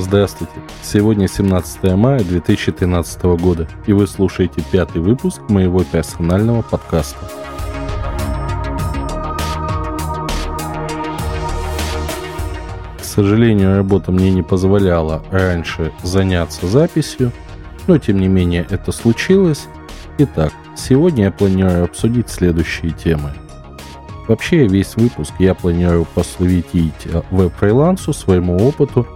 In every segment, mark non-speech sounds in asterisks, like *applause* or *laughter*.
Здравствуйте. Сегодня 17 мая 2013 года, и вы слушаете пятый выпуск моего персонального подкаста. К сожалению, работа мне не позволяла раньше заняться записью, но тем не менее это случилось. Итак, сегодня я планирую обсудить следующие темы. Вообще весь выпуск я планирую посвятить э, веб-фрилансу, своему опыту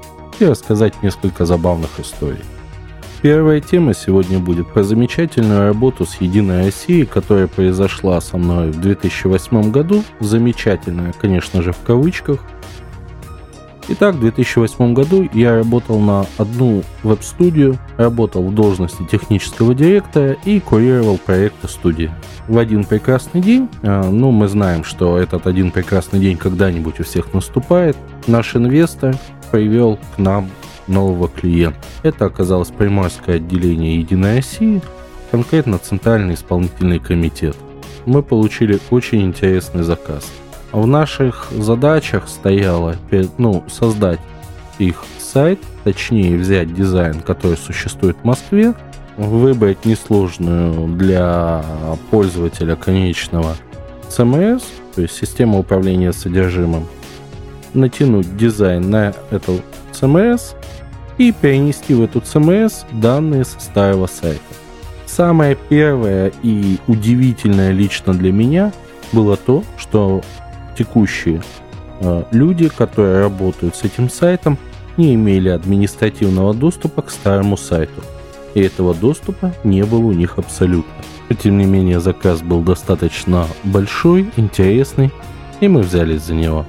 и рассказать несколько забавных историй. Первая тема сегодня будет про замечательную работу с Единой Россией, которая произошла со мной в 2008 году. Замечательная, конечно же, в кавычках. Итак, в 2008 году я работал на одну веб-студию, работал в должности технического директора и курировал проекты студии. В один прекрасный день, э, ну мы знаем, что этот один прекрасный день когда-нибудь у всех наступает, наш инвестор привел к нам нового клиента. Это оказалось Приморское отделение Единой России, конкретно Центральный исполнительный комитет. Мы получили очень интересный заказ. В наших задачах стояло ну, создать их сайт, точнее взять дизайн, который существует в Москве, выбрать несложную для пользователя конечного CMS, то есть система управления содержимым, натянуть дизайн на эту CMS и перенести в эту CMS данные со старого сайта. Самое первое и удивительное лично для меня было то, что текущие э, люди, которые работают с этим сайтом, не имели административного доступа к старому сайту. И этого доступа не было у них абсолютно. Тем не менее, заказ был достаточно большой, интересный, и мы взялись за него.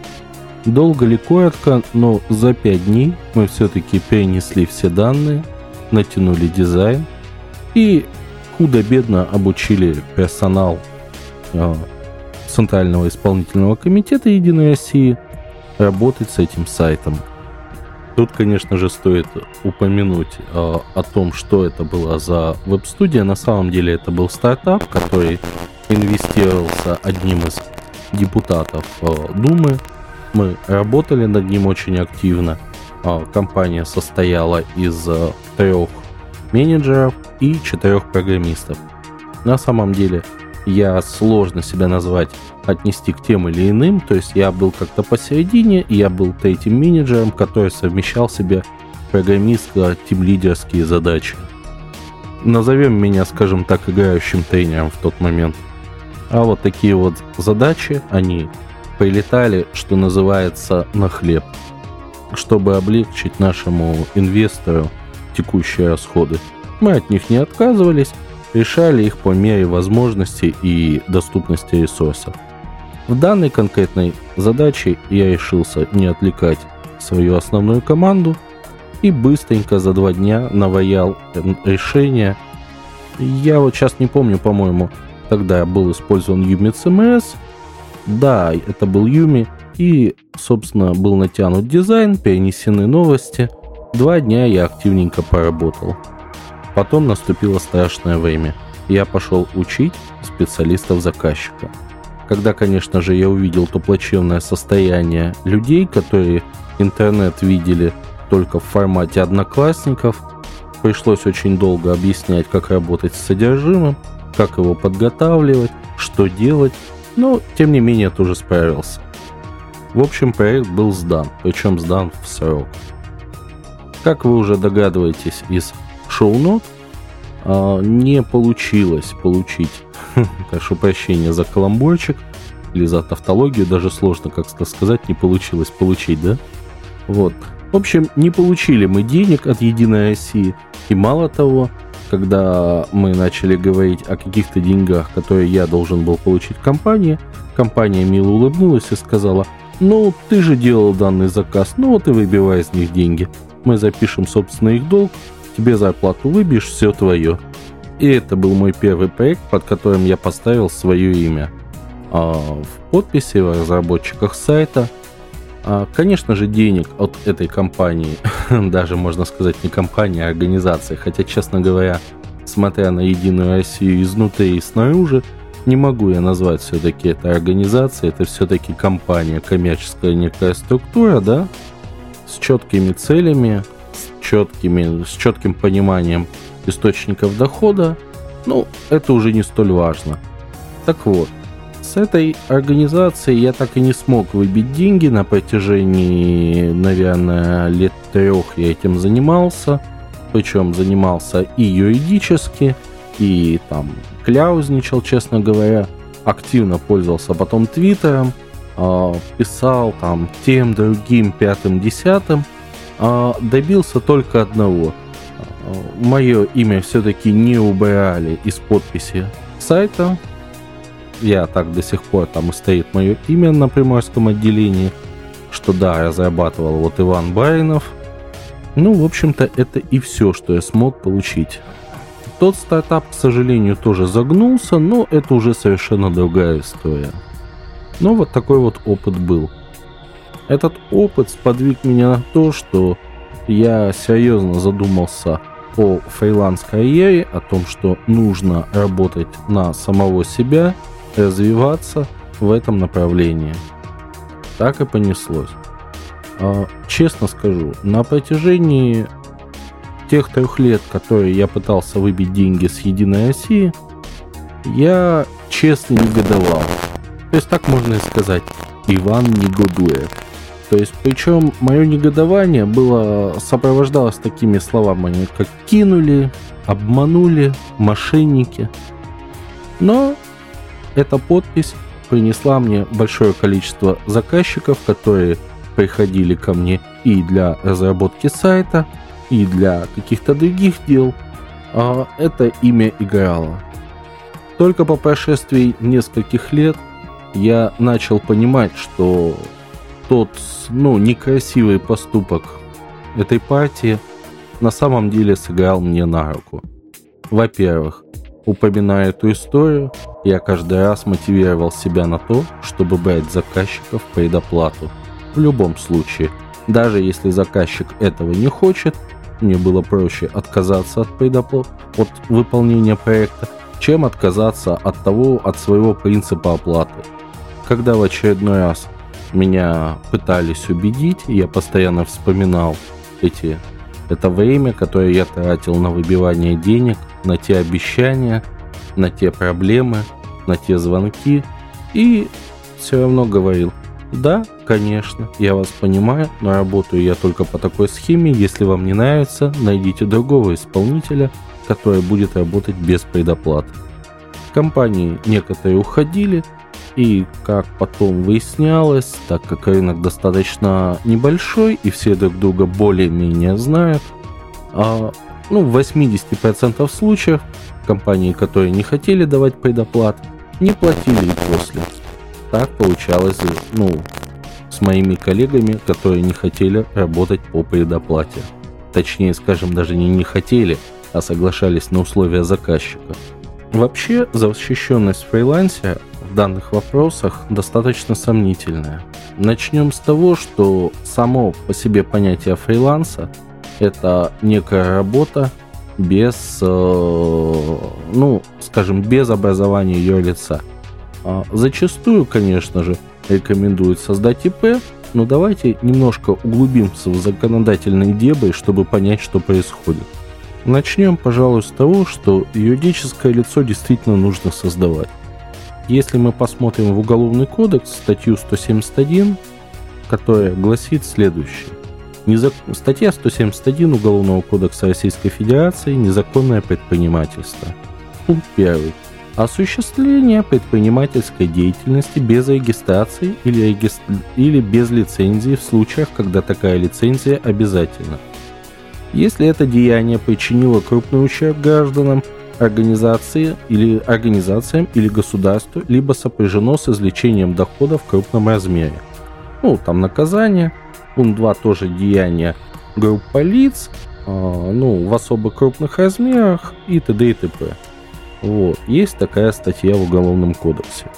Долго ли коротко, но за 5 дней мы все-таки перенесли все данные, натянули дизайн и худо-бедно обучили персонал э, Центрального исполнительного комитета Единой России работать с этим сайтом. Тут, конечно же, стоит упомянуть э, о том, что это была за веб-студия. На самом деле это был стартап, который инвестировался одним из депутатов э, Думы мы работали над ним очень активно. А, компания состояла из э, трех менеджеров и четырех программистов. На самом деле я сложно себя назвать, отнести к тем или иным, то есть я был как-то посередине, я был третьим менеджером, который совмещал себе программистско-тимлидерские задачи. Назовем меня, скажем так, играющим тренером в тот момент. А вот такие вот задачи, они прилетали, что называется, на хлеб, чтобы облегчить нашему инвестору текущие расходы. Мы от них не отказывались, решали их по мере возможностей и доступности ресурсов. В данной конкретной задаче я решился не отвлекать свою основную команду и быстренько за два дня наваял решение. Я вот сейчас не помню, по-моему, тогда был использован Yumi CMS, да, это был Юми, и, собственно, был натянут дизайн, перенесены новости. Два дня я активненько поработал. Потом наступило страшное время. Я пошел учить специалистов заказчика. Когда, конечно же, я увидел то плачевное состояние людей, которые интернет видели только в формате одноклассников, пришлось очень долго объяснять, как работать с содержимым, как его подготавливать, что делать, но, тем не менее, тоже справился. В общем, проект был сдан, причем сдан в срок. Как вы уже догадываетесь из шоу-нот, а, не получилось получить, *laughs* прошу прощения за каламбурчик или за тавтологию, даже сложно как-то сказать, не получилось получить, да? Вот. В общем, не получили мы денег от Единой России, и мало того, когда мы начали говорить о каких-то деньгах, которые я должен был получить в компании, компания мило улыбнулась и сказала, ну, ты же делал данный заказ, ну вот и выбивай из них деньги. Мы запишем, собственно, их долг, тебе зарплату выбьешь, все твое. И это был мой первый проект, под которым я поставил свое имя. А в подписи в разработчиках сайта – а, конечно же, денег от этой компании, *laughs* даже можно сказать не компании, а организации, хотя, честно говоря, смотря на Единую Россию изнутри и снаружи, не могу я назвать все-таки это организацией, это все-таки компания, коммерческая некая структура, да, с четкими целями, четкими, с четким пониманием источников дохода, ну, это уже не столь важно. Так вот, с этой организацией я так и не смог выбить деньги на протяжении, наверное, лет трех я этим занимался. Причем занимался и юридически, и там кляузничал, честно говоря. Активно пользовался потом Твиттером, э, писал там тем, другим, пятым, десятым. Э, добился только одного. Мое имя все-таки не убрали из подписи сайта, я так до сих пор там и стоит мое имя на приморском отделении, что да, разрабатывал вот Иван Баринов. Ну, в общем-то, это и все, что я смог получить. Тот стартап, к сожалению, тоже загнулся, но это уже совершенно другая история. Но вот такой вот опыт был. Этот опыт сподвиг меня на то, что я серьезно задумался о фриланс-карьере, о том, что нужно работать на самого себя – развиваться в этом направлении. Так и понеслось. А, честно скажу, на протяжении тех трех лет, которые я пытался выбить деньги с Единой России, я честно негодовал. То есть так можно и сказать, Иван негодует. То есть, причем мое негодование было сопровождалось такими словами, как кинули, обманули, мошенники. Но эта подпись принесла мне большое количество заказчиков, которые приходили ко мне и для разработки сайта, и для каких-то других дел. А это имя играло. Только по прошествии нескольких лет я начал понимать, что тот, ну, некрасивый поступок этой партии на самом деле сыграл мне на руку. Во-первых, упоминая эту историю, я каждый раз мотивировал себя на то, чтобы брать заказчиков предоплату. В любом случае, даже если заказчик этого не хочет, мне было проще отказаться от предоплаты, от выполнения проекта, чем отказаться от того, от своего принципа оплаты. Когда в очередной раз меня пытались убедить, я постоянно вспоминал эти это время, которое я тратил на выбивание денег, на те обещания, на те проблемы, на те звонки и все равно говорил, да, конечно, я вас понимаю, но работаю я только по такой схеме, если вам не нравится, найдите другого исполнителя, который будет работать без предоплаты. Компании некоторые уходили, и как потом выяснялось, так как рынок достаточно небольшой и все друг друга более-менее знают, а, ну, в 80% случаев компании, которые не хотели давать предоплат, не платили и после. Так получалось, ну, с моими коллегами, которые не хотели работать по предоплате. Точнее, скажем, даже не не хотели, а соглашались на условия заказчика. Вообще, защищенность фрилансера данных вопросах достаточно сомнительная. Начнем с того, что само по себе понятие фриланса – это некая работа, без, э, ну, скажем, без образования ее лица. А зачастую, конечно же, рекомендуют создать ИП, но давайте немножко углубимся в законодательные дебри, чтобы понять, что происходит. Начнем, пожалуй, с того, что юридическое лицо действительно нужно создавать. Если мы посмотрим в Уголовный кодекс, статью 171, которая гласит следующее. Незак... Статья 171 Уголовного кодекса Российской Федерации «Незаконное предпринимательство». Пункт 1. Осуществление предпринимательской деятельности без регистрации или, реги... или без лицензии в случаях, когда такая лицензия обязательна. Если это деяние причинило крупный ущерб гражданам, организации или организациям или государству, либо сопряжено с извлечением дохода в крупном размере. Ну, там наказание – Пункт 2 тоже деяния группа лиц, э, ну, в особо крупных размерах и т.д. и т.п. Вот. Есть такая статья в Уголовном кодексе.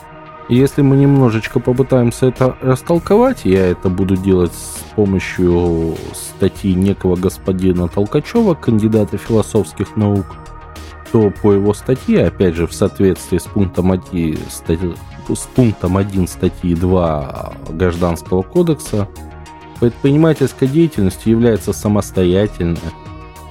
Если мы немножечко попытаемся это растолковать, я это буду делать с помощью статьи некого господина Толкачева, кандидата философских наук, то по его статье, опять же, в соответствии с пунктом 1, статьи, с пунктом 1 статьи 2 Гражданского кодекса, Предпринимательская деятельность является самостоятельной,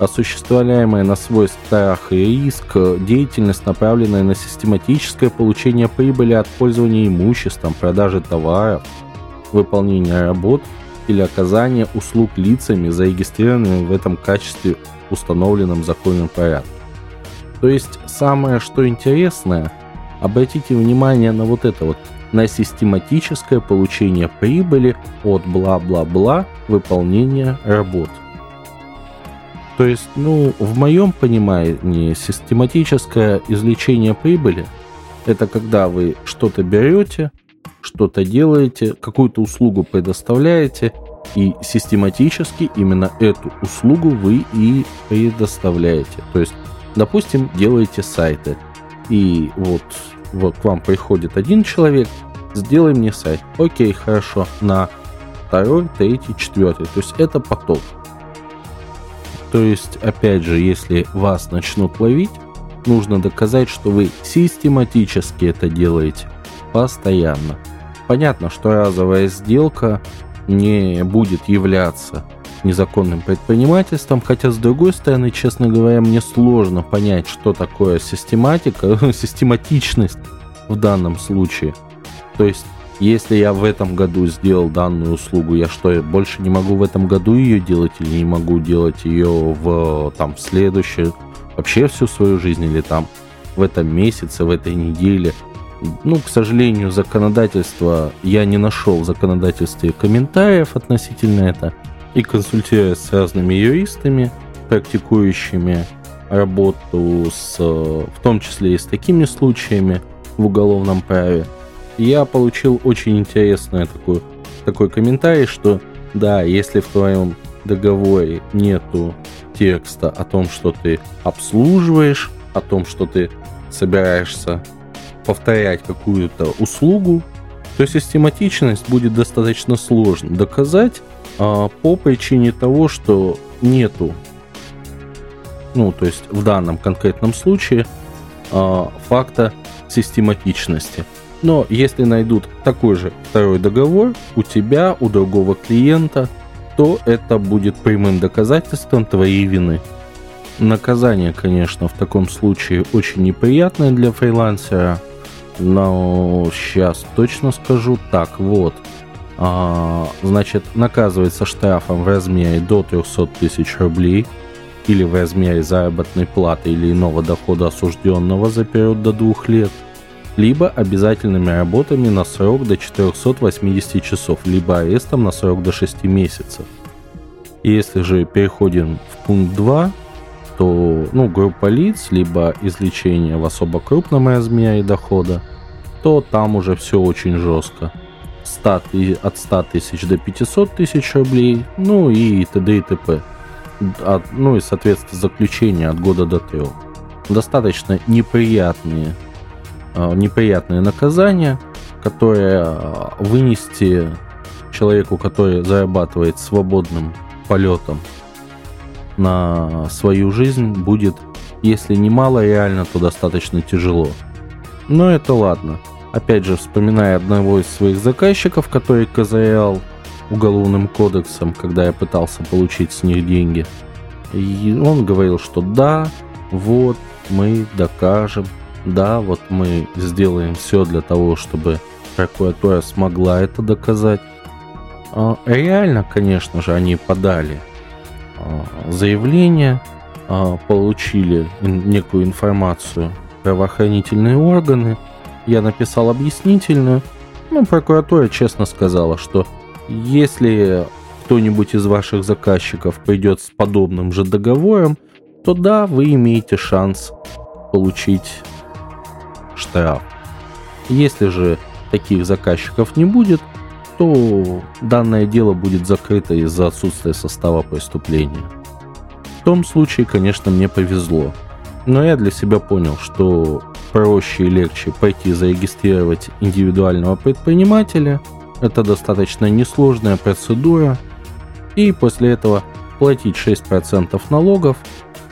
осуществляемая на свой страх и риск, деятельность, направленная на систематическое получение прибыли от пользования имуществом, продажи товаров, выполнения работ или оказания услуг лицами, зарегистрированными в этом качестве установленном законным порядке. То есть самое что интересное, обратите внимание на вот это вот, на систематическое получение прибыли от бла-бла-бла выполнения работ. То есть, ну, в моем понимании, систематическое извлечение прибыли – это когда вы что-то берете, что-то делаете, какую-то услугу предоставляете, и систематически именно эту услугу вы и предоставляете. То есть, допустим, делаете сайты, и вот, вот к вам приходит один человек, сделай мне сайт. Окей, хорошо, на второй, третий, четвертый. То есть это поток. То есть, опять же, если вас начнут ловить, нужно доказать, что вы систематически это делаете, постоянно. Понятно, что разовая сделка не будет являться незаконным предпринимательством, хотя с другой стороны, честно говоря, мне сложно понять, что такое систематика, *laughs* систематичность в данном случае. То есть если я в этом году сделал данную услугу, я что, больше не могу в этом году ее делать или не могу делать ее в там в следующем, вообще всю свою жизнь или там в этом месяце, в этой неделе. Ну, к сожалению, законодательство я не нашел в законодательстве комментариев относительно это и консультируясь с разными юристами, практикующими работу с, в том числе и с такими случаями в уголовном праве, я получил очень интересный такой, такой комментарий, что да, если в твоем договоре нету текста о том, что ты обслуживаешь, о том, что ты собираешься повторять какую-то услугу, то систематичность будет достаточно сложно доказать по причине того, что нету, ну, то есть в данном конкретном случае а, факта систематичности. Но если найдут такой же второй договор у тебя, у другого клиента, то это будет прямым доказательством твоей вины. Наказание, конечно, в таком случае очень неприятное для фрилансера, но сейчас точно скажу так, вот. А, значит, наказывается штрафом в размере до 300 тысяч рублей или в размере заработной платы или иного дохода осужденного за период до двух лет – либо обязательными работами на срок до 480 часов, либо арестом на срок до 6 месяцев. Если же переходим в пункт 2, то ну, группа лиц, либо извлечение в особо крупном размере дохода, то там уже все очень жестко. 100, от 100 тысяч до 500 тысяч рублей, ну и т.д. и т.п. От, ну и, соответственно, заключение от года до трех. Достаточно неприятные Э, неприятное наказание, которое э, вынести человеку, который зарабатывает свободным полетом на свою жизнь, будет, если не мало реально, то достаточно тяжело. Но это ладно. Опять же, вспоминая одного из своих заказчиков, который козырял уголовным кодексом, когда я пытался получить с них деньги. И он говорил, что да, вот, мы докажем, да, вот мы сделаем все для того, чтобы прокуратура смогла это доказать. А, реально, конечно же, они подали а, заявление, а, получили некую информацию правоохранительные органы. Я написал объяснительную. Ну, прокуратура честно сказала, что если кто-нибудь из ваших заказчиков придет с подобным же договором, то да, вы имеете шанс получить штраф. Если же таких заказчиков не будет, то данное дело будет закрыто из-за отсутствия состава преступления. В том случае, конечно, мне повезло. Но я для себя понял, что проще и легче пойти зарегистрировать индивидуального предпринимателя. Это достаточно несложная процедура. И после этого платить 6% налогов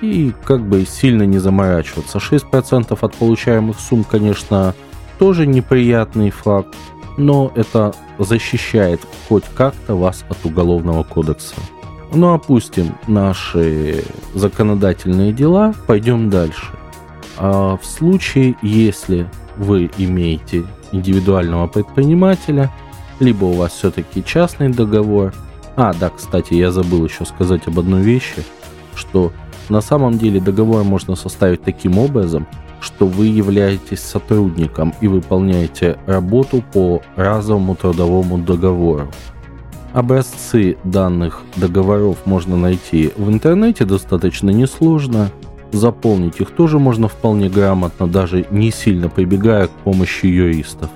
и как бы сильно не заморачиваться. 6% от получаемых сумм, конечно, тоже неприятный факт, но это защищает хоть как-то вас от уголовного кодекса. Ну, опустим наши законодательные дела, пойдем дальше. А в случае, если вы имеете индивидуального предпринимателя, либо у вас все-таки частный договор. А, да, кстати, я забыл еще сказать об одной вещи, что на самом деле договор можно составить таким образом, что вы являетесь сотрудником и выполняете работу по разовому трудовому договору. Образцы данных договоров можно найти в интернете достаточно несложно. Заполнить их тоже можно вполне грамотно, даже не сильно прибегая к помощи юристов.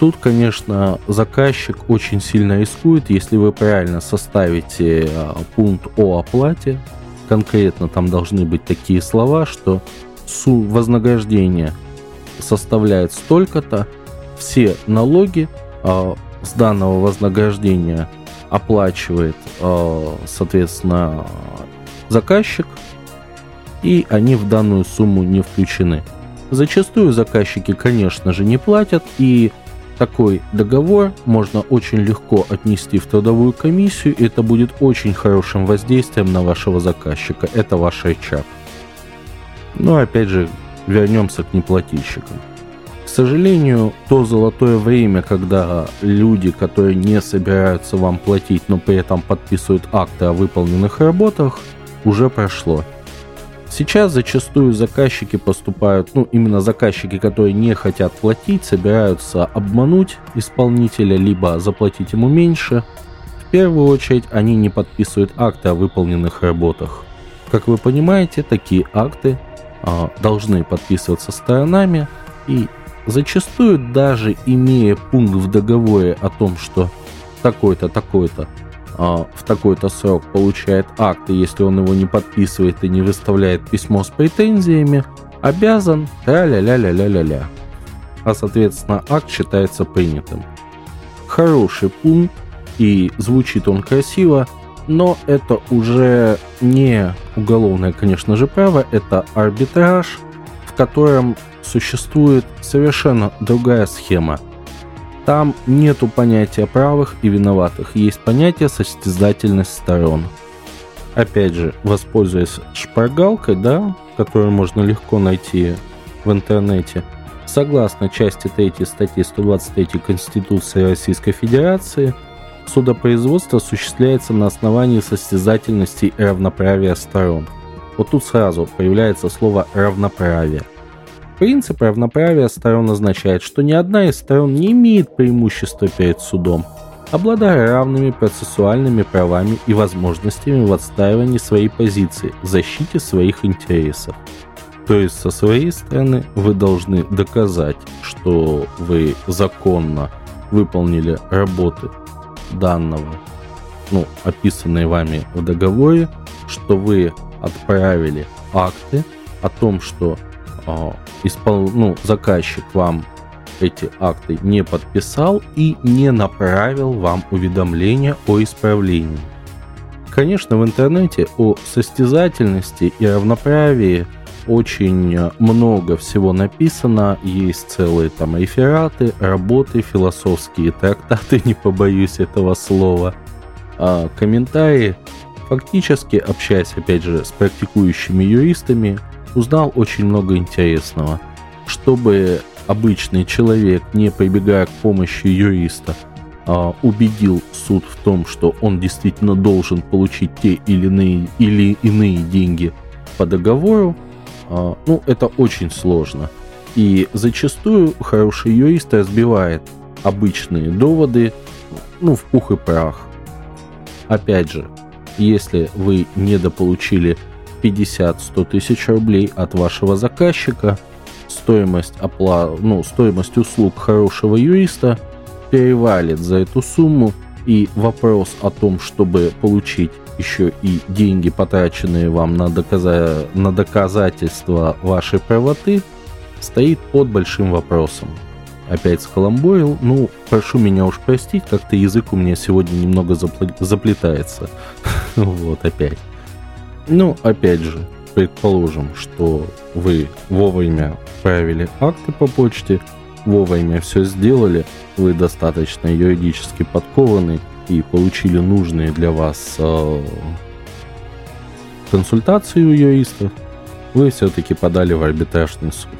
Тут, конечно, заказчик очень сильно рискует, если вы правильно составите а, пункт о оплате. Конкретно там должны быть такие слова, что вознаграждение составляет столько-то, все налоги э, с данного вознаграждения оплачивает, э, соответственно, заказчик, и они в данную сумму не включены. Зачастую заказчики, конечно же, не платят, и такой договор можно очень легко отнести в трудовую комиссию, и это будет очень хорошим воздействием на вашего заказчика. Это ваш HR. Но опять же, вернемся к неплательщикам. К сожалению, то золотое время, когда люди, которые не собираются вам платить, но при этом подписывают акты о выполненных работах, уже прошло. Сейчас зачастую заказчики поступают, ну именно заказчики, которые не хотят платить, собираются обмануть исполнителя, либо заплатить ему меньше. В первую очередь они не подписывают акты о выполненных работах. Как вы понимаете, такие акты а, должны подписываться сторонами, и зачастую даже имея пункт в договоре о том, что такой-то, такой-то в такой-то срок получает акт, и если он его не подписывает и не выставляет письмо с претензиями, обязан ля-ля-ля-ля-ля-ля-ля. А соответственно акт считается принятым. Хороший пункт, и звучит он красиво, но это уже не уголовное, конечно же, право, это арбитраж, в котором существует совершенно другая схема. Там нету понятия правых и виноватых, есть понятие состязательность сторон. Опять же, воспользуясь шпаргалкой, да, которую можно легко найти в интернете, согласно части 3 статьи 123 Конституции Российской Федерации – Судопроизводство осуществляется на основании состязательности и равноправия сторон. Вот тут сразу появляется слово «равноправие». Принцип равноправия сторон означает, что ни одна из сторон не имеет преимущества перед судом, обладая равными процессуальными правами и возможностями в отстаивании своей позиции, защите своих интересов. То есть со своей стороны вы должны доказать, что вы законно выполнили работы данного, ну, описанные вами в договоре, что вы отправили акты о том, что э, испол... ну, заказчик вам эти акты не подписал и не направил вам уведомление о исправлении. Конечно, в интернете о состязательности и равноправии очень э, много всего написано, есть целые там рефераты, работы, философские трактаты, *laughs* не побоюсь этого слова, а комментарии. Фактически, общаясь опять же с практикующими юристами, узнал очень много интересного. Чтобы обычный человек, не прибегая к помощи юриста, а, убедил суд в том, что он действительно должен получить те или иные, или иные деньги по договору, а, ну, это очень сложно. И зачастую хороший юрист разбивает обычные доводы ну, в пух и прах. Опять же, если вы недополучили 50-100 тысяч рублей от вашего заказчика, стоимость, опла... ну, стоимость услуг хорошего юриста перевалит за эту сумму, и вопрос о том, чтобы получить еще и деньги, потраченные вам на, доказа... на доказательство вашей правоты, стоит под большим вопросом. Опять скаламбурил, ну, прошу меня уж простить, как-то язык у меня сегодня немного запл... заплетается. *laughs* вот, опять. Ну, опять же, предположим, что вы вовремя отправили акты по почте, вовремя все сделали, вы достаточно юридически подкованы и получили нужные для вас э, консультации у юристов, вы все-таки подали в арбитражный суд.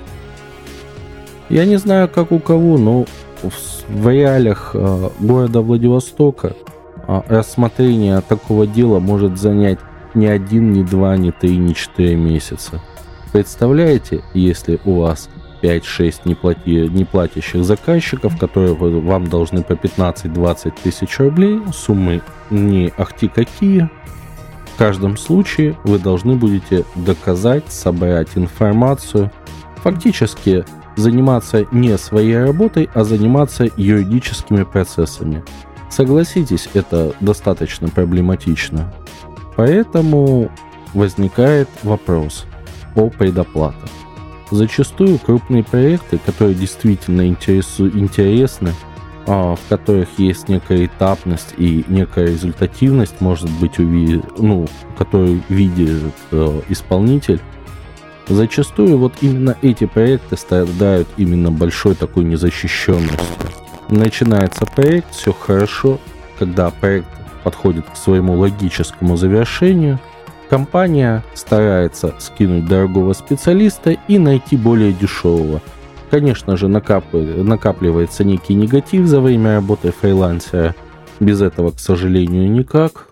Я не знаю, как у кого, но в, в реалиях э, города Владивостока э, рассмотрение такого дела может занять не один, не два, не три, не четыре месяца. Представляете, если у вас 5-6 неплати, неплатящих заказчиков, которые вам должны по 15-20 тысяч рублей, суммы не ахти какие, в каждом случае вы должны будете доказать, собрать информацию, фактически заниматься не своей работой, а заниматься юридическими процессами. Согласитесь, это достаточно проблематично. Поэтому возникает вопрос о предоплатах. Зачастую крупные проекты, которые действительно интересу, интересны, а, в которых есть некая этапность и некая результативность, может быть, уви... ну, которую видит э, исполнитель, зачастую вот именно эти проекты страдают именно большой такой незащищенностью. Начинается проект, все хорошо, когда проект подходит к своему логическому завершению, компания старается скинуть дорогого специалиста и найти более дешевого – Конечно же, накапливается некий негатив за время работы фрилансера. Без этого, к сожалению, никак.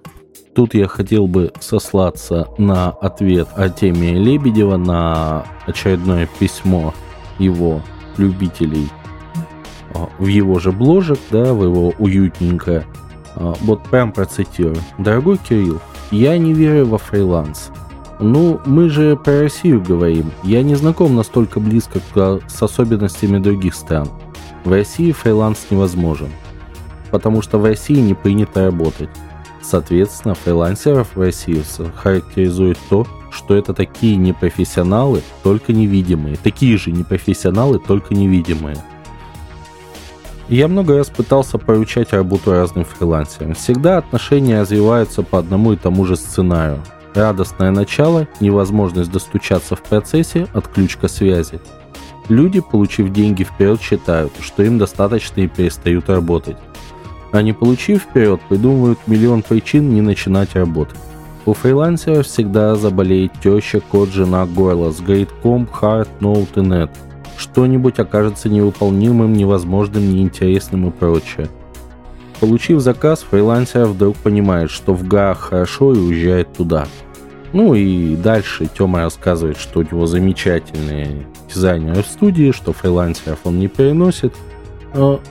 Тут я хотел бы сослаться на ответ Артемия Лебедева на очередное письмо его любителей а, в его же бложек, да, в его уютненькое. А, вот прям процитирую. Дорогой Кирилл, я не верю во фриланс. Ну, мы же про Россию говорим. Я не знаком настолько близко с особенностями других стран. В России фриланс невозможен, потому что в России не принято работать. Соответственно, фрилансеров в России характеризует то, что это такие непрофессионалы, только невидимые. Такие же непрофессионалы, только невидимые. Я много раз пытался поручать работу разным фрилансерам. Всегда отношения развиваются по одному и тому же сценарию. Радостное начало, невозможность достучаться в процессе, отключка связи. Люди, получив деньги вперед, считают, что им достаточно и перестают работать. А не получив вперед, придумывают миллион причин не начинать работать. У фрилансера всегда заболеет теща, кот, жена, горло, сгорит комп, хард, ноут и нет. Что-нибудь окажется невыполнимым, невозможным, неинтересным и прочее. Получив заказ, фрилансер вдруг понимает, что в горах хорошо и уезжает туда – ну и дальше Тёма рассказывает, что у него замечательные дизайнеры в студии, что фрилансеров он не переносит.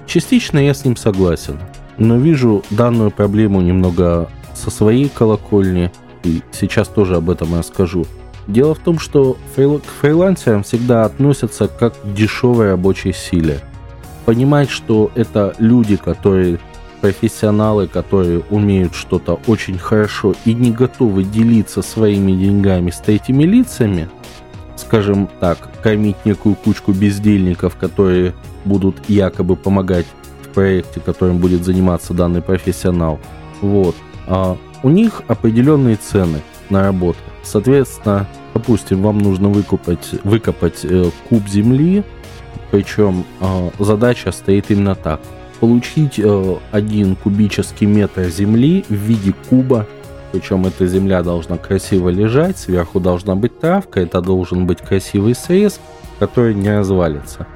Частично я с ним согласен, но вижу данную проблему немного со своей колокольни, и сейчас тоже об этом расскажу. Дело в том, что к фрилансерам всегда относятся как к дешевой рабочей силе. Понимать, что это люди, которые профессионалы, которые умеют что-то очень хорошо и не готовы делиться своими деньгами с третьими лицами, скажем так, кормить некую кучку бездельников, которые будут якобы помогать в проекте, которым будет заниматься данный профессионал. Вот. А у них определенные цены на работу. Соответственно, допустим, вам нужно выкупать, выкопать э, куб земли, причем э, задача стоит именно так – получить э, один кубический метр земли в виде куба. Причем эта земля должна красиво лежать, сверху должна быть травка, это должен быть красивый срез, который не развалится.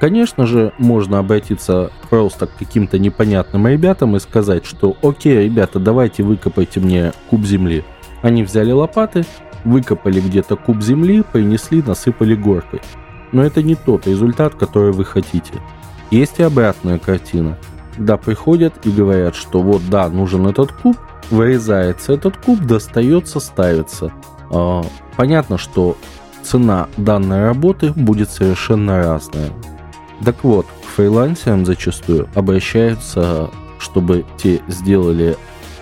Конечно же, можно обратиться просто к каким-то непонятным ребятам и сказать, что окей, ребята, давайте выкопайте мне куб земли. Они взяли лопаты, выкопали где-то куб земли, принесли, насыпали горкой. Но это не тот результат, который вы хотите. Есть и обратная картина. Да, приходят и говорят, что вот да, нужен этот куб, вырезается этот куб, достается, ставится. А, понятно, что цена данной работы будет совершенно разная. Так вот, к фрилансерам зачастую обращаются, чтобы те сделали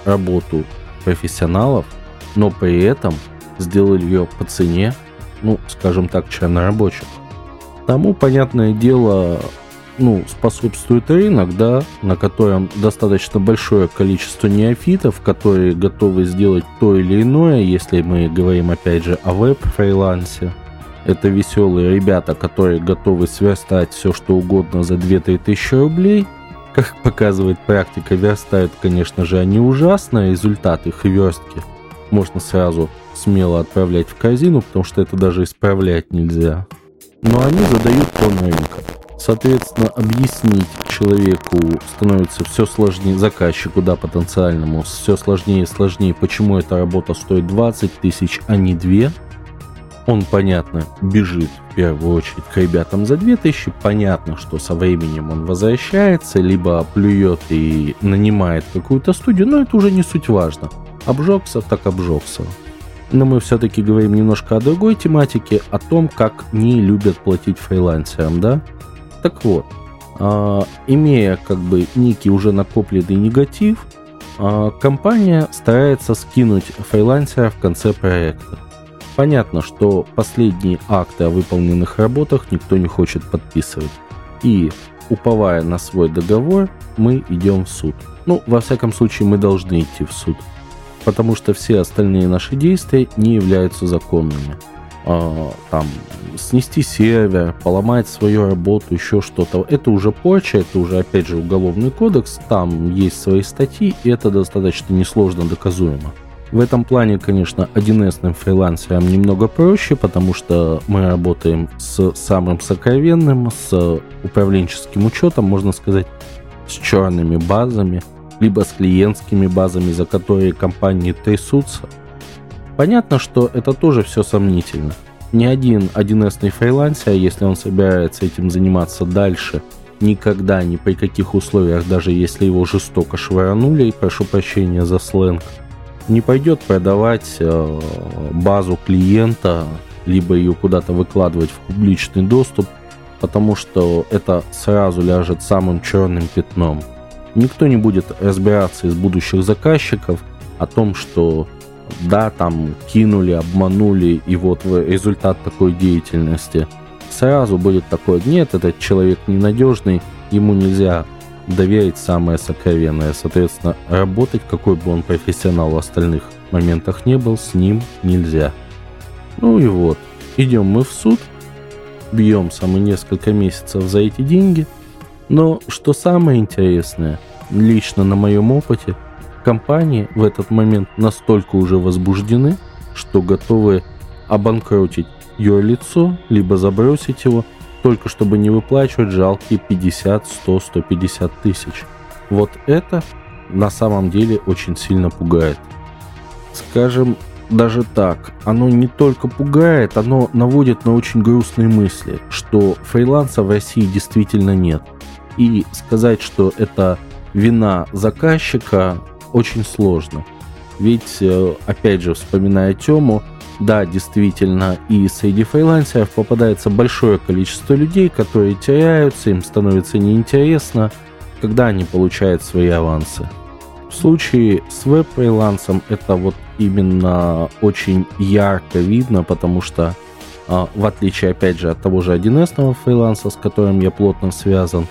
работу профессионалов, но при этом сделали ее по цене, ну, скажем так, чернорабочих. Тому, понятное дело, ну, способствует рынок, да, на котором достаточно большое количество неофитов, которые готовы сделать то или иное, если мы говорим опять же о веб-фрилансе. Это веселые ребята, которые готовы сверстать все, что угодно за 2-3 тысячи рублей. Как показывает практика, верстают, конечно же, они ужасно. Результат их верстки можно сразу смело отправлять в корзину, потому что это даже исправлять нельзя. Но они задают тон рынка. Соответственно, объяснить человеку становится все сложнее, заказчику, да, потенциальному, все сложнее и сложнее, почему эта работа стоит 20 тысяч, а не 2. Он, понятно, бежит в первую очередь к ребятам за 2000. Понятно, что со временем он возвращается, либо плюет и нанимает какую-то студию, но это уже не суть важно. Обжегся, так обжегся. Но мы все-таки говорим немножко о другой тематике, о том, как не любят платить фрилансерам, да? Так вот, э, имея как бы некий уже накопленный негатив, э, компания старается скинуть фрилансера в конце проекта. Понятно, что последние акты о выполненных работах никто не хочет подписывать. И, уповая на свой договор, мы идем в суд. Ну, во всяком случае, мы должны идти в суд. Потому что все остальные наши действия не являются законными. А, там снести сервер, поломать свою работу, еще что-то. Это уже порча, это уже опять же уголовный кодекс, там есть свои статьи, и это достаточно несложно доказуемо. В этом плане, конечно, 1С фрилансерам немного проще, потому что мы работаем с самым сокровенным, с управленческим учетом, можно сказать, с черными базами, либо с клиентскими базами, за которые компании трясутся – Понятно, что это тоже все сомнительно. Ни один 1С фрилансер, если он собирается этим заниматься дальше, никогда, ни при каких условиях, даже если его жестоко швырнули, и прошу прощения за сленг, не пойдет продавать э, базу клиента, либо ее куда-то выкладывать в публичный доступ, потому что это сразу ляжет самым черным пятном. Никто не будет разбираться из будущих заказчиков о том, что да, там кинули, обманули, и вот результат такой деятельности. Сразу будет такой, нет, этот человек ненадежный, ему нельзя доверить самое сокровенное. Соответственно, работать, какой бы он профессионал в остальных моментах не был, с ним нельзя. Ну и вот, идем мы в суд, бьемся мы несколько месяцев за эти деньги, но что самое интересное, лично на моем опыте – Компании в этот момент настолько уже возбуждены, что готовы обанкротить ее лицо, либо забросить его, только чтобы не выплачивать жалкие 50, 100, 150 тысяч. Вот это на самом деле очень сильно пугает. Скажем, даже так, оно не только пугает, оно наводит на очень грустные мысли, что фриланса в России действительно нет. И сказать, что это вина заказчика, очень сложно. Ведь, э, опять же, вспоминая Тему, да, действительно, и среди фрилансеров попадается большое количество людей, которые теряются, им становится неинтересно, когда они получают свои авансы. В случае с веб-фрилансом это вот именно очень ярко видно, потому что а, в отличие, опять же, от того же 1С фриланса, с которым я плотно связан,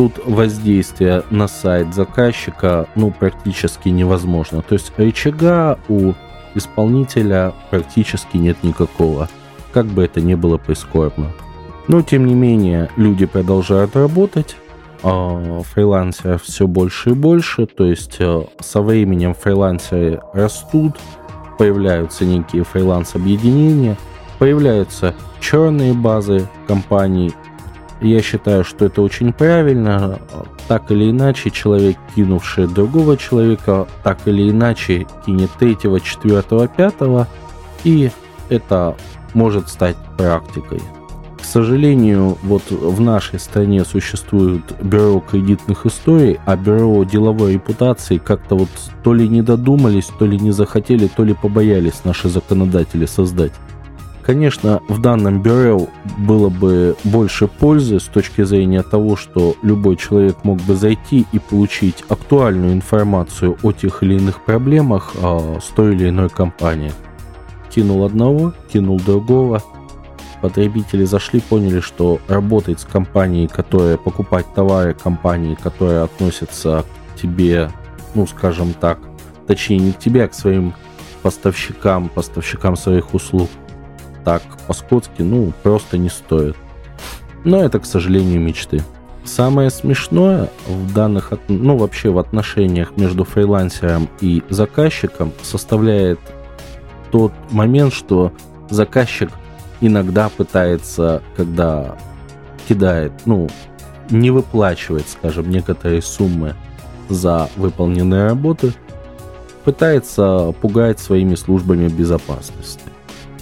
тут воздействие на сайт заказчика ну практически невозможно. То есть рычага у исполнителя практически нет никакого, как бы это ни было прискорбно. Но тем не менее люди продолжают работать, а фрилансеров все больше и больше, то есть э, со временем фрилансеры растут, появляются некие фриланс-объединения, появляются черные базы компаний, я считаю, что это очень правильно. Так или иначе, человек, кинувший другого человека, так или иначе кинет третьего, четвертого, пятого, и это может стать практикой. К сожалению, вот в нашей стране существует бюро кредитных историй, а бюро деловой репутации как-то вот то ли не додумались, то ли не захотели, то ли побоялись наши законодатели создать. Конечно, в данном бюро было бы больше пользы с точки зрения того, что любой человек мог бы зайти и получить актуальную информацию о тех или иных проблемах а, с той или иной компанией. Кинул одного, кинул другого. Потребители зашли, поняли, что работать с компанией, которая покупать товары компании, которые относятся к тебе, ну скажем так, точнее не к тебе, а к своим поставщикам, поставщикам своих услуг, так по-скотски, ну, просто не стоит. Но это, к сожалению, мечты. Самое смешное в данных, ну вообще в отношениях между фрилансером и заказчиком составляет тот момент, что заказчик иногда пытается, когда кидает, ну, не выплачивает, скажем, некоторые суммы за выполненные работы, пытается пугать своими службами безопасности.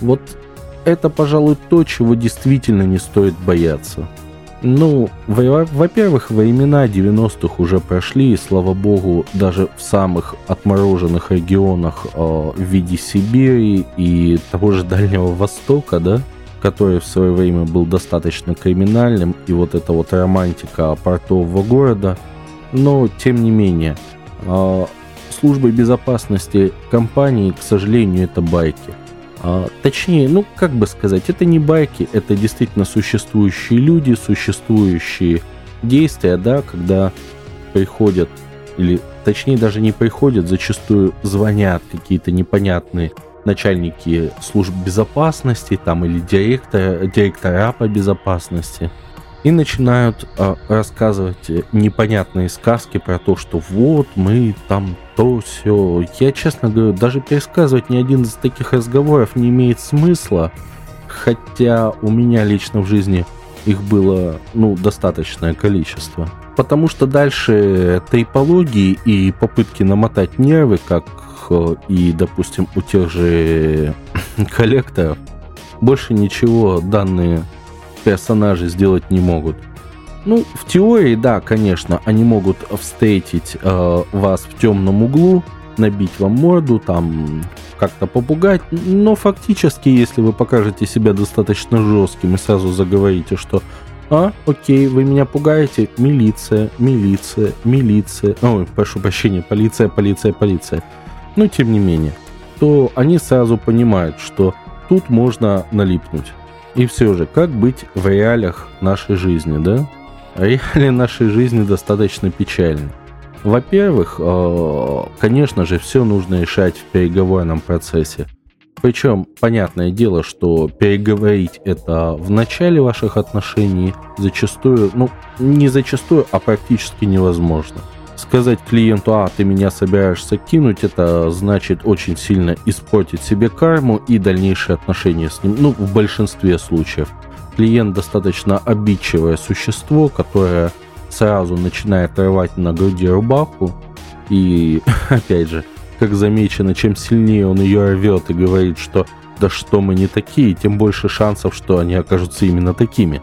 Вот это, пожалуй, то, чего действительно не стоит бояться. Ну, во-первых, времена 90-х уже прошли, и, слава богу, даже в самых отмороженных регионах э, в виде Сибири и того же Дальнего Востока, да, который в свое время был достаточно криминальным, и вот эта вот романтика портового города, но, тем не менее, э, службы безопасности компании, к сожалению, это байки – а, точнее, ну, как бы сказать, это не байки, это действительно существующие люди, существующие действия, да, когда приходят, или точнее даже не приходят, зачастую звонят какие-то непонятные начальники служб безопасности там или директор, директора по безопасности – и начинают э, рассказывать непонятные сказки про то, что вот мы там то все. Я честно говорю, даже пересказывать ни один из таких разговоров не имеет смысла, хотя у меня лично в жизни их было ну достаточное количество. Потому что дальше тейпологии и попытки намотать нервы, как э, и, допустим, у тех же *clears throat* коллекторов, больше ничего данные персонажи сделать не могут. Ну, в теории, да, конечно, они могут встретить э, вас в темном углу, набить вам морду, там как-то попугать, но фактически, если вы покажете себя достаточно жестким и сразу заговорите, что а, окей, вы меня пугаете, милиция, милиция, милиция, ой, прошу прощения, полиция, полиция, полиция, но тем не менее, то они сразу понимают, что тут можно налипнуть. И все же, как быть в реалиях нашей жизни, да? Реалии нашей жизни достаточно печальны. Во-первых, э, конечно же, все нужно решать в переговорном процессе. Причем, понятное дело, что переговорить это в начале ваших отношений зачастую, ну, не зачастую, а практически невозможно сказать клиенту, а, ты меня собираешься кинуть, это значит очень сильно испортить себе карму и дальнейшие отношения с ним. Ну, в большинстве случаев. Клиент достаточно обидчивое существо, которое сразу начинает рвать на груди рубаху. И, *laughs* опять же, как замечено, чем сильнее он ее рвет и говорит, что да что мы не такие, тем больше шансов, что они окажутся именно такими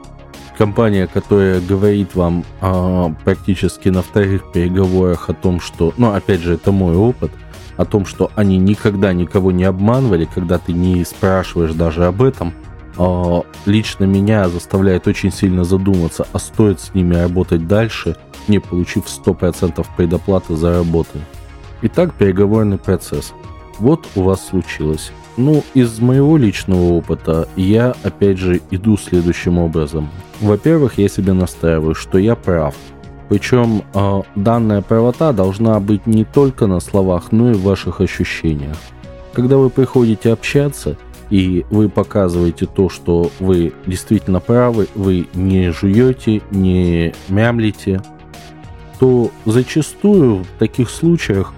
компания, которая говорит вам а, практически на вторых переговорах о том, что, ну, опять же, это мой опыт, о том, что они никогда никого не обманывали, когда ты не спрашиваешь даже об этом, а, лично меня заставляет очень сильно задуматься, а стоит с ними работать дальше, не получив 100% предоплаты за работу. Итак, переговорный процесс. Вот у вас случилось. Ну, из моего личного опыта я, опять же, иду следующим образом. Во-первых, я себе настраиваю, что я прав. Причем э, данная правота должна быть не только на словах, но и в ваших ощущениях. Когда вы приходите общаться, и вы показываете то, что вы действительно правы, вы не жуете, не мямлите, то зачастую в таких случаях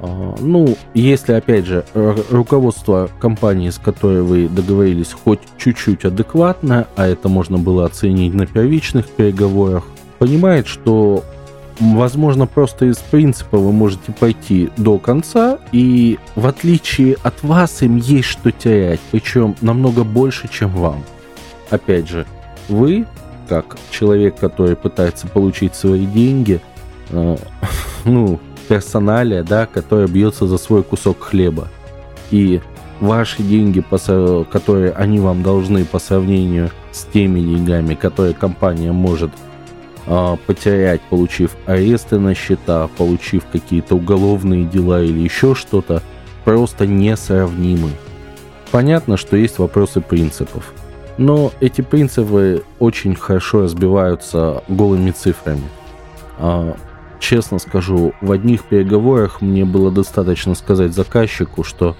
ну, если, опять же, руководство компании, с которой вы договорились, хоть чуть-чуть адекватно, а это можно было оценить на первичных переговорах, понимает, что, возможно, просто из принципа вы можете пойти до конца, и в отличие от вас им есть что терять, причем намного больше, чем вам. Опять же, вы, как человек, который пытается получить свои деньги, э, *laughs* ну, персоналия, да, которая бьется за свой кусок хлеба. И ваши деньги, которые они вам должны по сравнению с теми деньгами, которые компания может э, потерять, получив аресты на счета, получив какие-то уголовные дела или еще что-то, просто несравнимы. Понятно, что есть вопросы принципов. Но эти принципы очень хорошо разбиваются голыми цифрами. Честно скажу, в одних переговорах мне было достаточно сказать заказчику, что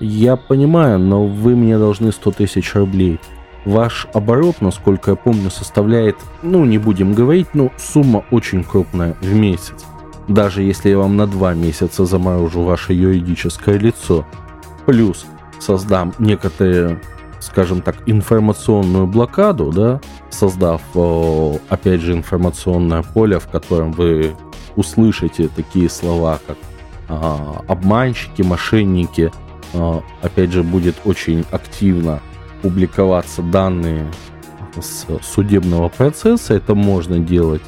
Я понимаю, но вы мне должны 100 тысяч рублей. Ваш оборот, насколько я помню, составляет, ну, не будем говорить, но сумма очень крупная в месяц. Даже если я вам на два месяца заморожу ваше юридическое лицо. Плюс создам некоторые, скажем так, информационную блокаду, да, создав, опять же, информационное поле, в котором вы услышите такие слова, как а, обманщики, мошенники. А, опять же, будет очень активно публиковаться данные с судебного процесса, это можно делать,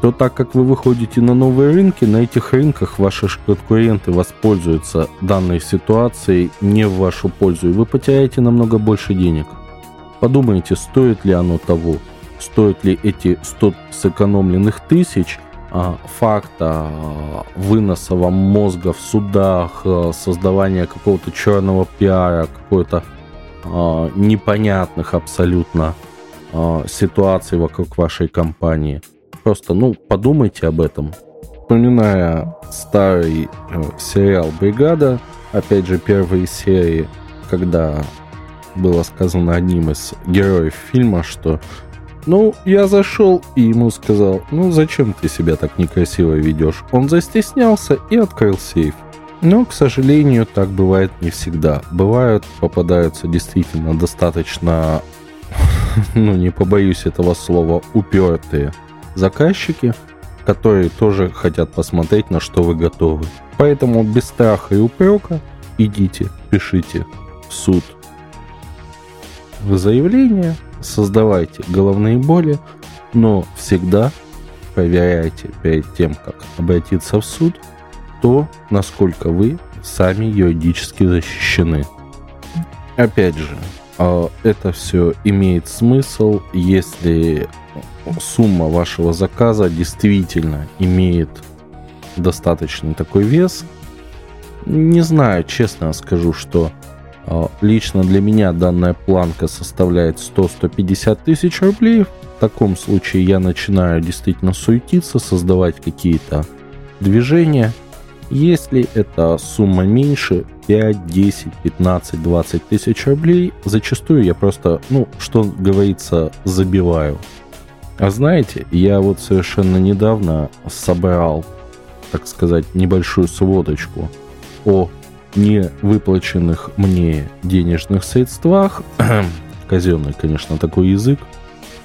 то так как вы выходите на новые рынки, на этих рынках ваши конкуренты воспользуются данной ситуацией не в вашу пользу, и вы потеряете намного больше денег. Подумайте, стоит ли оно того, стоит ли эти 100 сэкономленных тысяч факта выноса вам мозга в судах, а, создавания какого-то черного пиара, какой-то непонятных абсолютно ситуаций вокруг вашей компании. Просто, ну, подумайте об этом. Вспоминая старый э, сериал «Бригада», опять же, первые серии, когда было сказано одним из героев фильма, что ну, я зашел и ему сказал, ну зачем ты себя так некрасиво ведешь? Он застеснялся и открыл сейф. Но, к сожалению, так бывает не всегда. Бывают, попадаются действительно достаточно, *laughs* ну не побоюсь этого слова, упертые заказчики, которые тоже хотят посмотреть, на что вы готовы. Поэтому без страха и упрека идите, пишите в суд заявление, создавайте головные боли, но всегда проверяйте перед тем, как обратиться в суд, то, насколько вы сами юридически защищены. Опять же, а, это все имеет смысл, если сумма вашего заказа действительно имеет достаточный такой вес. Не знаю, честно скажу, что лично для меня данная планка составляет 100-150 тысяч рублей. В таком случае я начинаю действительно суетиться, создавать какие-то движения – если эта сумма меньше 5, 10, 15, 20 тысяч рублей, зачастую я просто, ну, что говорится, забиваю. А знаете, я вот совершенно недавно собрал, так сказать, небольшую сводочку о не выплаченных мне денежных средствах. *clears throat* Казенный, конечно, такой язык,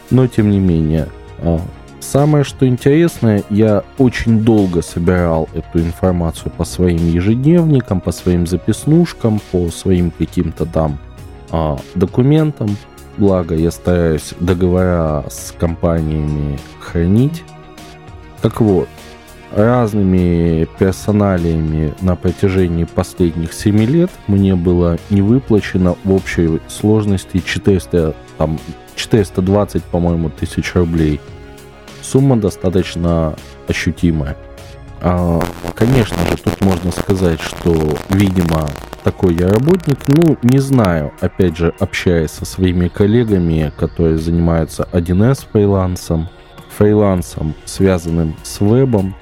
но тем не менее, а, Самое что интересное, я очень долго собирал эту информацию по своим ежедневникам, по своим записнушкам, по своим каким-то там а, документам. Благо, я стараюсь договора с компаниями хранить. Так вот, разными персоналиями на протяжении последних 7 лет мне было не выплачено в общей сложности 400, там, 420, по-моему, тысяч рублей – сумма достаточно ощутимая. А, конечно же, тут можно сказать, что, видимо, такой я работник, ну, не знаю, опять же, общаясь со своими коллегами, которые занимаются 1С фрилансом, фрилансом, связанным с вебом,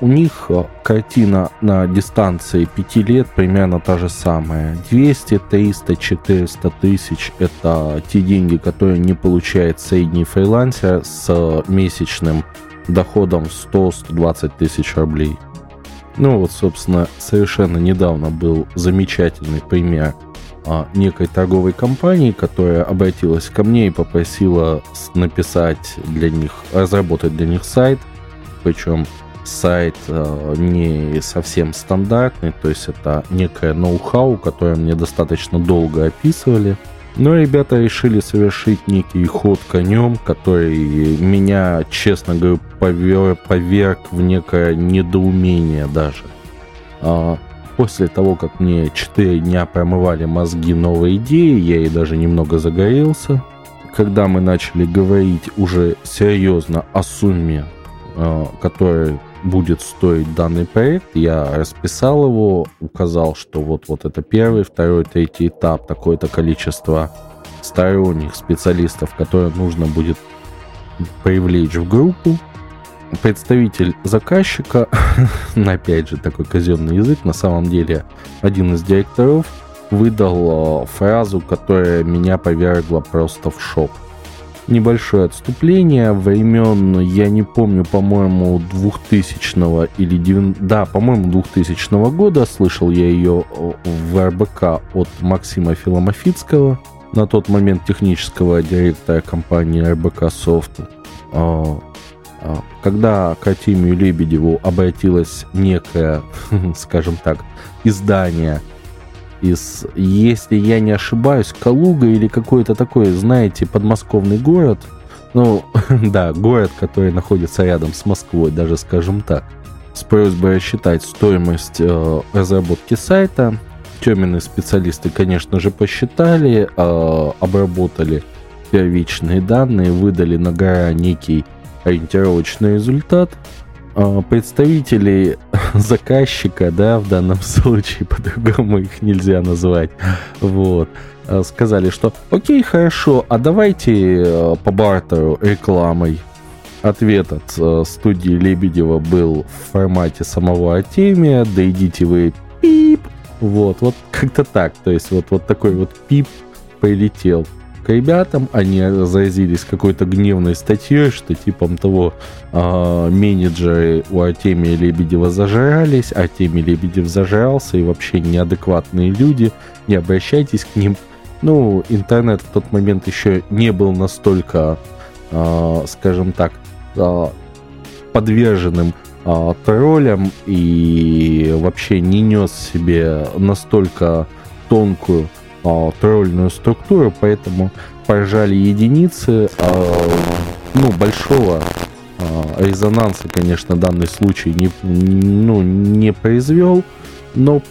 у них а, картина на дистанции 5 лет примерно та же самая. 200, 300, 400 тысяч – это те деньги, которые не получает средний фрилансер с месячным доходом 100-120 тысяч рублей. Ну вот, собственно, совершенно недавно был замечательный пример а, некой торговой компании, которая обратилась ко мне и попросила написать для них, разработать для них сайт, причем сайт э, не совсем стандартный, то есть это некое ноу-хау, которое мне достаточно долго описывали. Но ребята решили совершить некий ход конем, который меня, честно говоря, повер, поверг в некое недоумение даже. А, после того, как мне 4 дня промывали мозги новой идеи, я и даже немного загорелся. Когда мы начали говорить уже серьезно о сумме, э, которая будет стоить данный проект. Я расписал его, указал, что вот-вот это первый, второй, третий этап, такое-то количество сторонних специалистов, которые нужно будет привлечь в группу. Представитель заказчика, *laughs* опять же такой казенный язык, на самом деле один из директоров выдал э, фразу, которая меня повергла просто в шок. Небольшое отступление времен, я не помню, по-моему, 2000 или 9, да, по-моему, 2000 года слышал я ее в РБК от Максима Филомофицкого, на тот момент технического директора компании РБК Софт. А, а, когда к Артемию Лебедеву обратилось некое, *laughs* скажем так, издание из, если я не ошибаюсь, Калуга или какой-то такой, знаете, подмосковный город. Ну, *laughs* да, город, который находится рядом с Москвой, даже скажем так. С просьбой рассчитать стоимость э, разработки сайта. Темные специалисты, конечно же, посчитали, э, обработали первичные данные, выдали на гора некий ориентировочный результат – а, представители *laughs* заказчика, да, в данном *laughs* случае, по-другому их нельзя назвать, вот, а, сказали, что окей, хорошо, а давайте э, по бартеру рекламой. Ответ от э, студии Лебедева был в формате самого Артемия, да идите вы пип, вот, вот как-то так, то есть вот, вот такой вот пип прилетел к ребятам, они заразились какой-то гневной статьей, что типом того э, менеджеры у Артемия Лебедева зажрались, Артемий Лебедев зажрался, и вообще неадекватные люди, не обращайтесь к ним. Ну, интернет в тот момент еще не был настолько, э, скажем так, э, подверженным э, троллям и вообще не нес себе настолько тонкую а, структуру, поэтому поражали единицы. А, ну, большого а, резонанса, конечно, данный случай не, ну, не произвел, но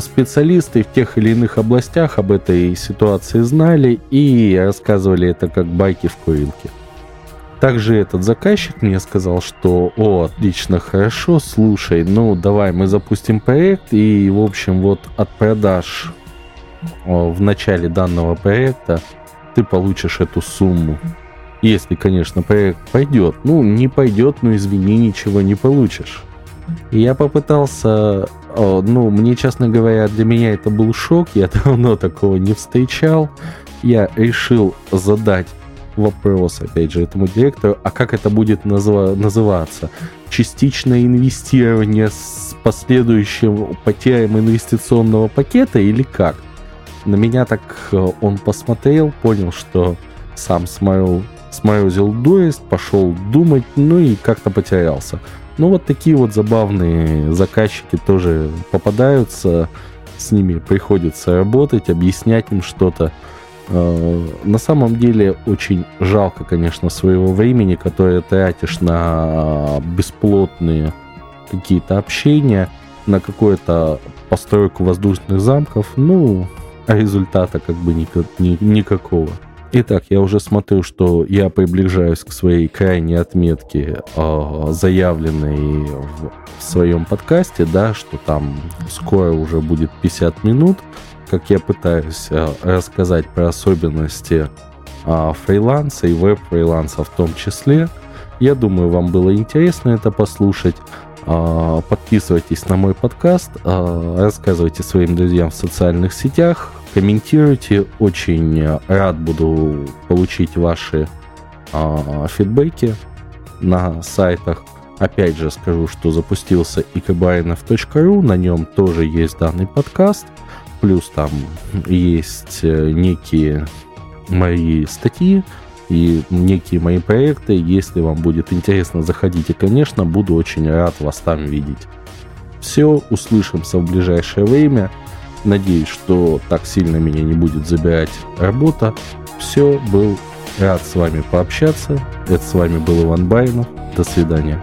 специалисты в тех или иных областях об этой ситуации знали и рассказывали это как байки в курилке. Также этот заказчик мне сказал, что «О, отлично, хорошо, слушай, ну давай мы запустим проект и, в общем, вот от продаж в начале данного проекта ты получишь эту сумму. Если, конечно, проект пойдет. Ну, не пойдет, но извини, ничего не получишь. Я попытался, ну, мне, честно говоря, для меня это был шок, я *laughs* давно такого не встречал. Я решил задать вопрос, опять же, этому директору, а как это будет назва- называться? Частичное инвестирование с последующим потерям инвестиционного пакета или как? На меня так э, он посмотрел, понял, что сам сморил, сморозил дуресть, пошел думать, ну и как-то потерялся. Ну вот такие вот забавные заказчики тоже попадаются, с ними приходится работать, объяснять им что-то. Э, на самом деле очень жалко, конечно, своего времени, которое тратишь на бесплотные какие-то общения, на какую-то постройку воздушных замков. Ну, а результата как бы ни, ни, никакого. Итак, я уже смотрю, что я приближаюсь к своей крайней отметке, э, заявленной в, своем подкасте, да, что там скоро уже будет 50 минут, как я пытаюсь э, рассказать про особенности э, фриланса и веб-фриланса в том числе. Я думаю, вам было интересно это послушать. Подписывайтесь на мой подкаст, рассказывайте своим друзьям в социальных сетях, комментируйте. Очень рад буду получить ваши э, фидбэки на сайтах. Опять же скажу, что запустился ikbainov.ru, на нем тоже есть данный подкаст. Плюс там есть э, некие мои статьи и некие мои проекты. Если вам будет интересно, заходите, конечно, буду очень рад вас там видеть. Все, услышимся в ближайшее время. Надеюсь, что так сильно меня не будет забирать работа. Все, был рад с вами пообщаться. Это с вами был Иван Байнов. До свидания.